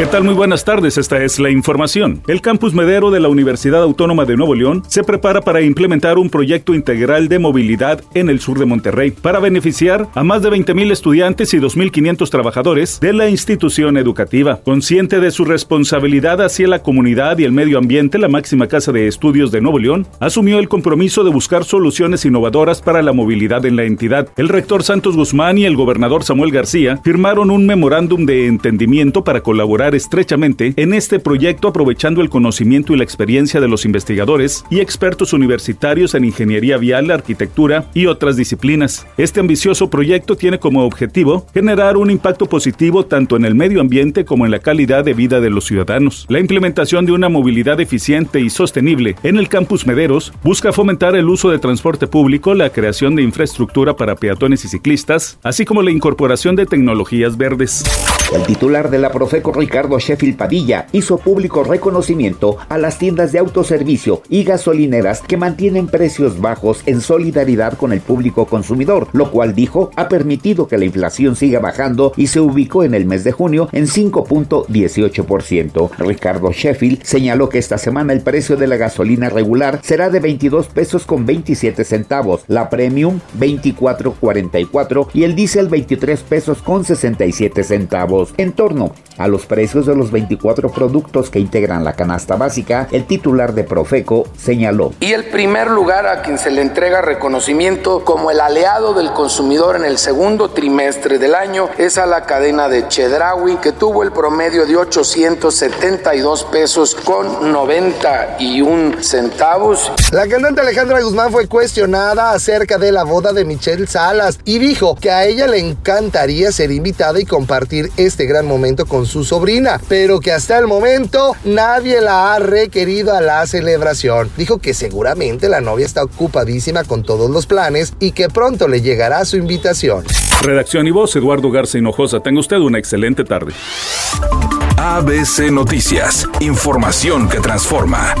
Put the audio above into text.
¿Qué tal? Muy buenas tardes, esta es la información. El campus Medero de la Universidad Autónoma de Nuevo León se prepara para implementar un proyecto integral de movilidad en el sur de Monterrey para beneficiar a más de 20.000 estudiantes y 2.500 trabajadores de la institución educativa. Consciente de su responsabilidad hacia la comunidad y el medio ambiente, la máxima casa de estudios de Nuevo León asumió el compromiso de buscar soluciones innovadoras para la movilidad en la entidad. El rector Santos Guzmán y el gobernador Samuel García firmaron un memorándum de entendimiento para colaborar estrechamente en este proyecto aprovechando el conocimiento y la experiencia de los investigadores y expertos universitarios en ingeniería vial, arquitectura y otras disciplinas. Este ambicioso proyecto tiene como objetivo generar un impacto positivo tanto en el medio ambiente como en la calidad de vida de los ciudadanos. La implementación de una movilidad eficiente y sostenible en el campus Mederos busca fomentar el uso de transporte público, la creación de infraestructura para peatones y ciclistas, así como la incorporación de tecnologías verdes. El titular de la Profeco Ricardo Sheffield Padilla hizo público reconocimiento a las tiendas de autoservicio y gasolineras que mantienen precios bajos en solidaridad con el público consumidor, lo cual dijo ha permitido que la inflación siga bajando y se ubicó en el mes de junio en 5.18%. Ricardo Sheffield señaló que esta semana el precio de la gasolina regular será de 22 pesos con 27 centavos, la premium 24.44 y el diésel 23 pesos con 67 centavos. En torno a los precios de los 24 productos que integran la canasta básica, el titular de Profeco señaló. Y el primer lugar a quien se le entrega reconocimiento como el aliado del consumidor en el segundo trimestre del año es a la cadena de Chedraui, que tuvo el promedio de 872 pesos con 91 centavos. La cantante Alejandra Guzmán fue cuestionada acerca de la boda de Michelle Salas y dijo que a ella le encantaría ser invitada y compartir este gran momento con su sobrina, pero que hasta el momento nadie la ha requerido a la celebración. Dijo que seguramente la novia está ocupadísima con todos los planes y que pronto le llegará su invitación. Redacción y voz, Eduardo Garza Hinojosa. Tenga usted una excelente tarde. ABC Noticias, información que transforma.